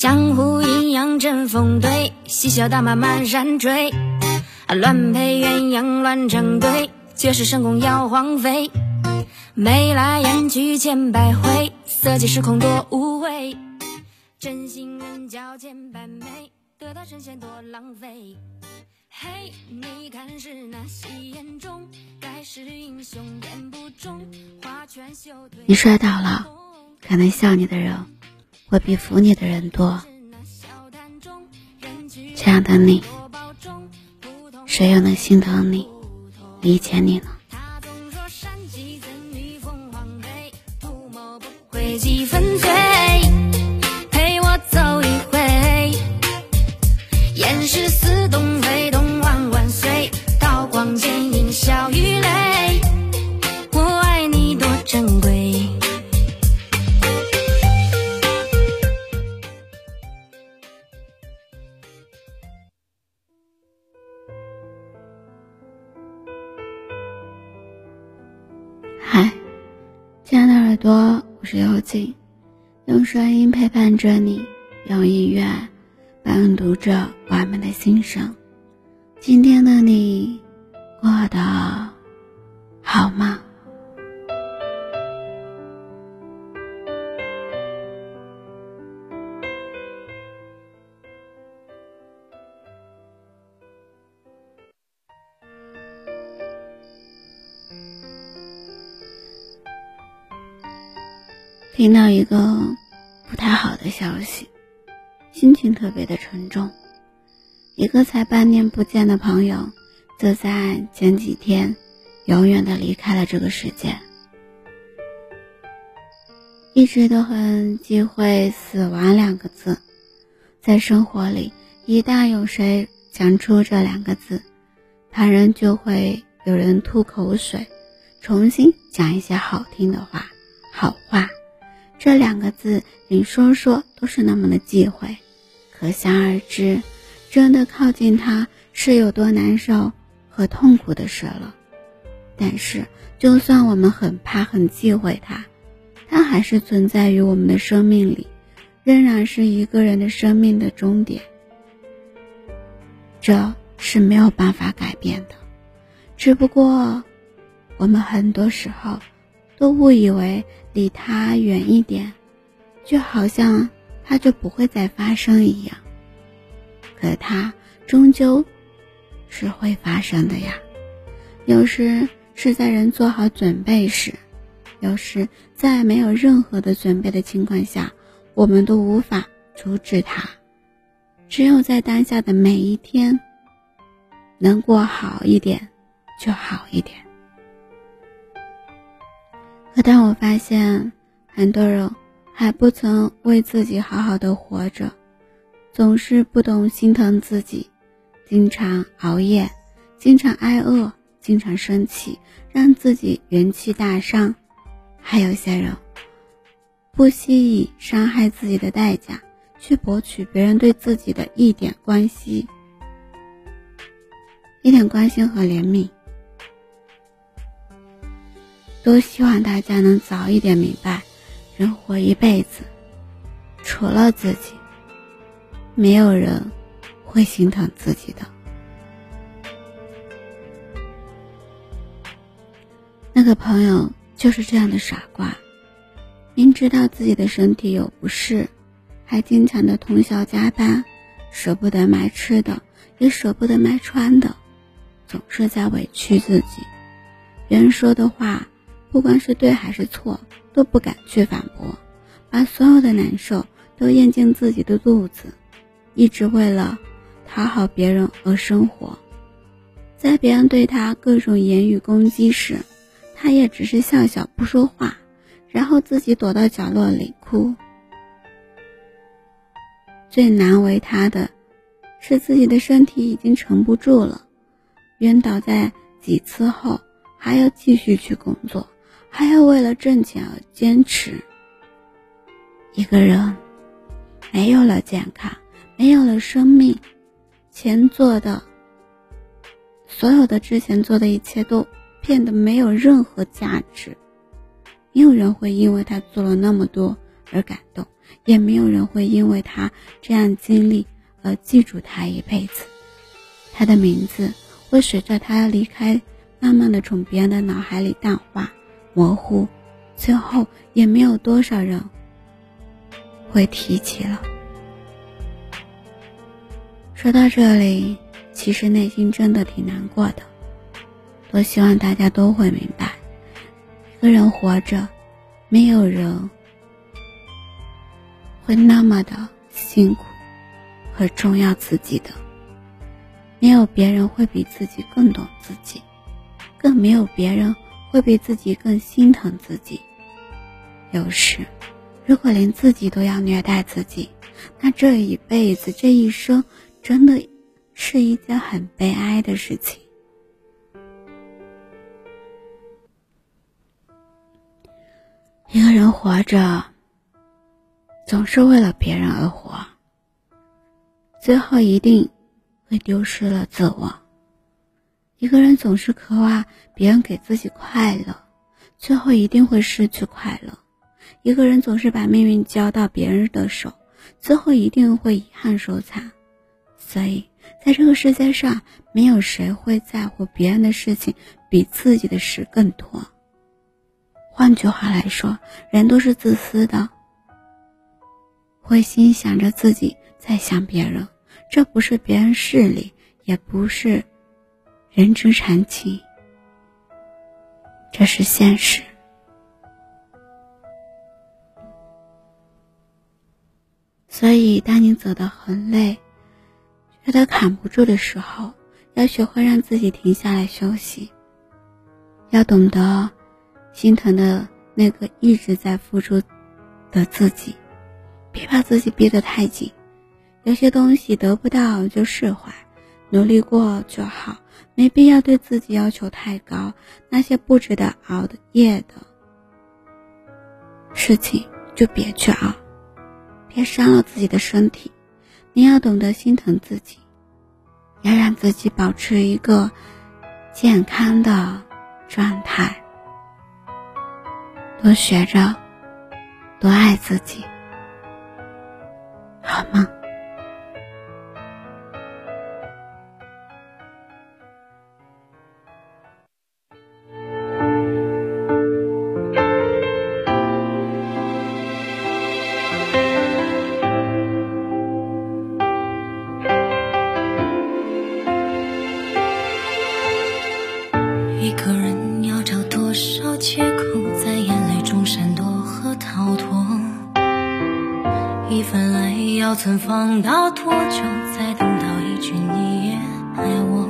江湖阴阳针锋对，嬉笑打骂满山追。乱配鸳鸯乱成对，绝世神功要荒废。眉来眼去千百回，色即是空多无味。真心人交千百美，得到神仙多浪费。嘿，你看是那戏言中，盖世英雄言不中。花拳绣腿。你摔倒了，可能笑你的人我比扶你的人多。这样的你。谁又能心疼你、理解你呢？陪伴着你，用音乐伴读着我们的心声。今天的你过得好吗？听到一个不太好的消息，心情特别的沉重。一个才半年不见的朋友，则在前几天永远的离开了这个世界。一直都很忌讳“死亡”两个字，在生活里，一旦有谁讲出这两个字，旁人就会有人吐口水，重新讲一些好听的话、好话。这两个字，你说说都是那么的忌讳，可想而知，真的靠近他是有多难受和痛苦的事了。但是，就算我们很怕、很忌讳他，他还是存在于我们的生命里，仍然是一个人的生命的终点。这是没有办法改变的，只不过，我们很多时候。都误以为离他远一点，就好像他就不会再发生一样。可他终究是会发生的呀。有时是在人做好准备时，有时在没有任何的准备的情况下，我们都无法阻止他。只有在当下的每一天，能过好一点就好一点。可当我发现很多人还不曾为自己好好的活着，总是不懂心疼自己，经常熬夜，经常挨饿，经常生气，让自己元气大伤；还有些人不惜以伤害自己的代价去博取别人对自己的一点关心、一点关心和怜悯。都希望大家能早一点明白，人活一辈子，除了自己，没有人会心疼自己的。那个朋友就是这样的傻瓜，明知道自己的身体有不适，还经常的通宵加班，舍不得买吃的，也舍不得买穿的，总是在委屈自己。别人说的话。不管是对还是错，都不敢去反驳，把所有的难受都咽进自己的肚子，一直为了讨好别人而生活。在别人对他各种言语攻击时，他也只是笑笑不说话，然后自己躲到角落里哭。最难为他的，是自己的身体已经撑不住了，晕倒在几次后，还要继续去工作。还要为了挣钱而坚持。一个人没有了健康，没有了生命，前做的所有的之前做的一切都变得没有任何价值。没有人会因为他做了那么多而感动，也没有人会因为他这样经历而记住他一辈子。他的名字会随着他离开，慢慢的从别人的脑海里淡化、模糊，最后也没有多少人会提起了。说到这里，其实内心真的挺难过的。多希望大家都会明白，一个人活着，没有人会那么的辛苦和重要自己的，没有别人会比自己更懂自己，更没有别人会比自己更心疼自己。有时，如果连自己都要虐待自己，那这一辈子、这一生。真的是一件很悲哀的事情。一个人活着，总是为了别人而活，最后一定会丢失了自我。一个人总是渴望别人给自己快乐，最后一定会失去快乐。一个人总是把命运交到别人的手，最后一定会遗憾收场。所以，在这个世界上，没有谁会在乎别人的事情比自己的事更多。换句话来说，人都是自私的，会心想着自己，在想别人。这不是别人势利，也不是人之常情，这是现实。所以，当你走得很累。觉得扛不住的时候，要学会让自己停下来休息。要懂得心疼的那个一直在付出的自己，别把自己逼得太紧。有些东西得不到就释怀，努力过就好，没必要对自己要求太高。那些不值得熬的夜的事情就别去熬，别伤了自己的身体。你要懂得心疼自己，要让自己保持一个健康的状态，多学着，多爱自己，好吗？放到多久，才等到一句你也爱？我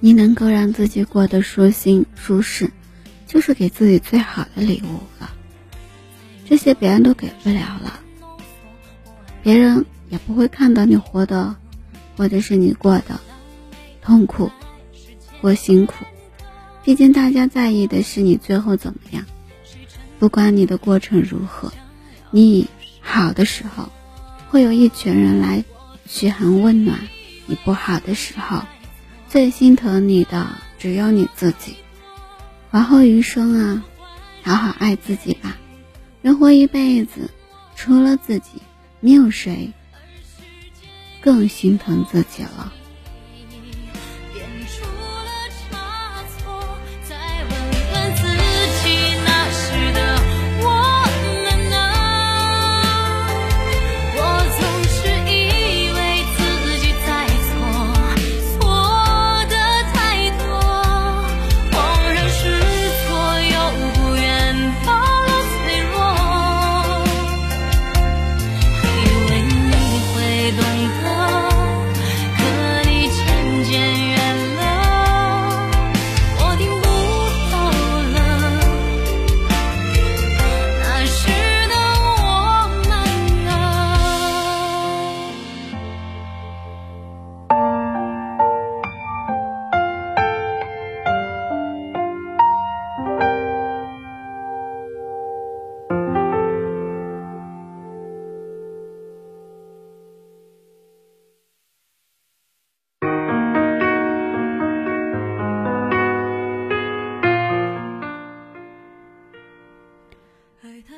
你能够让自己过得舒心舒适，就是给自己最好的礼物了。这些别人都给不了了，别人也不会看到你活的，或者是你过的痛苦或辛苦。毕竟大家在意的是你最后怎么样，不管你的过程如何，你好的时候，会有一群人来嘘寒问暖；你不好的时候。最心疼你的只有你自己，往后余生啊，好好爱自己吧。人活一辈子，除了自己，没有谁更心疼自己了。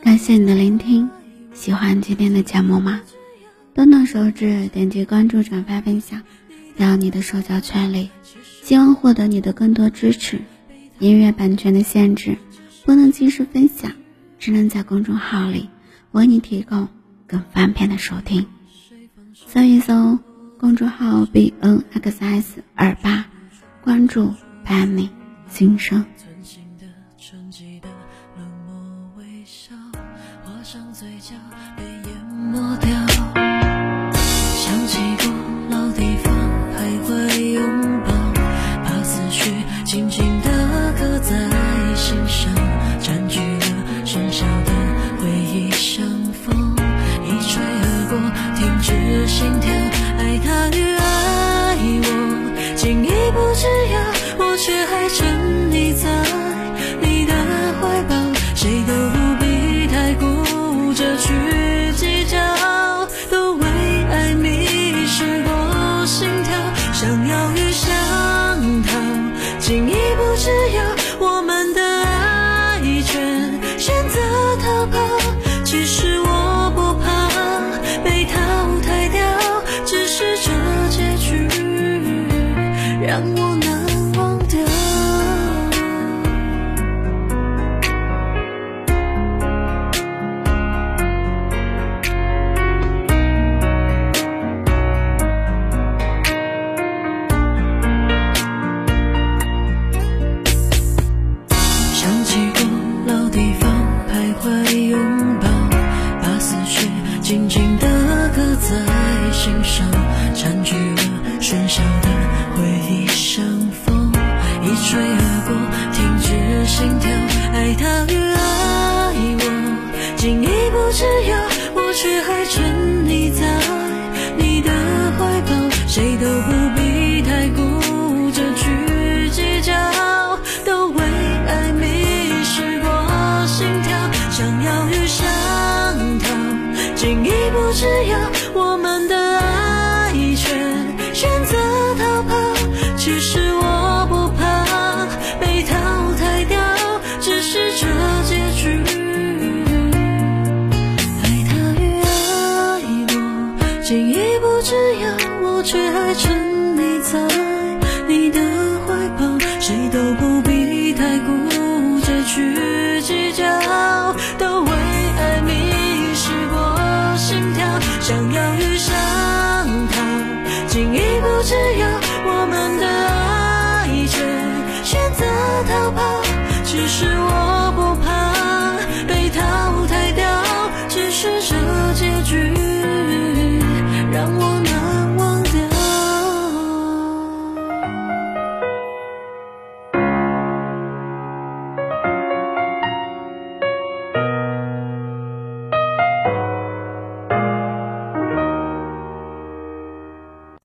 感谢你的聆听，喜欢今天的节目吗？动动手指，点击关注、转发、分享，到你的社交圈里。希望获得你的更多支持。音乐版权的限制，不能及时分享，只能在公众号里为你提供更方便的收听。搜一搜公众号 b n x s 二八，关注伴你心声。上嘴角被淹没的飞而过停止心跳爱到只是我。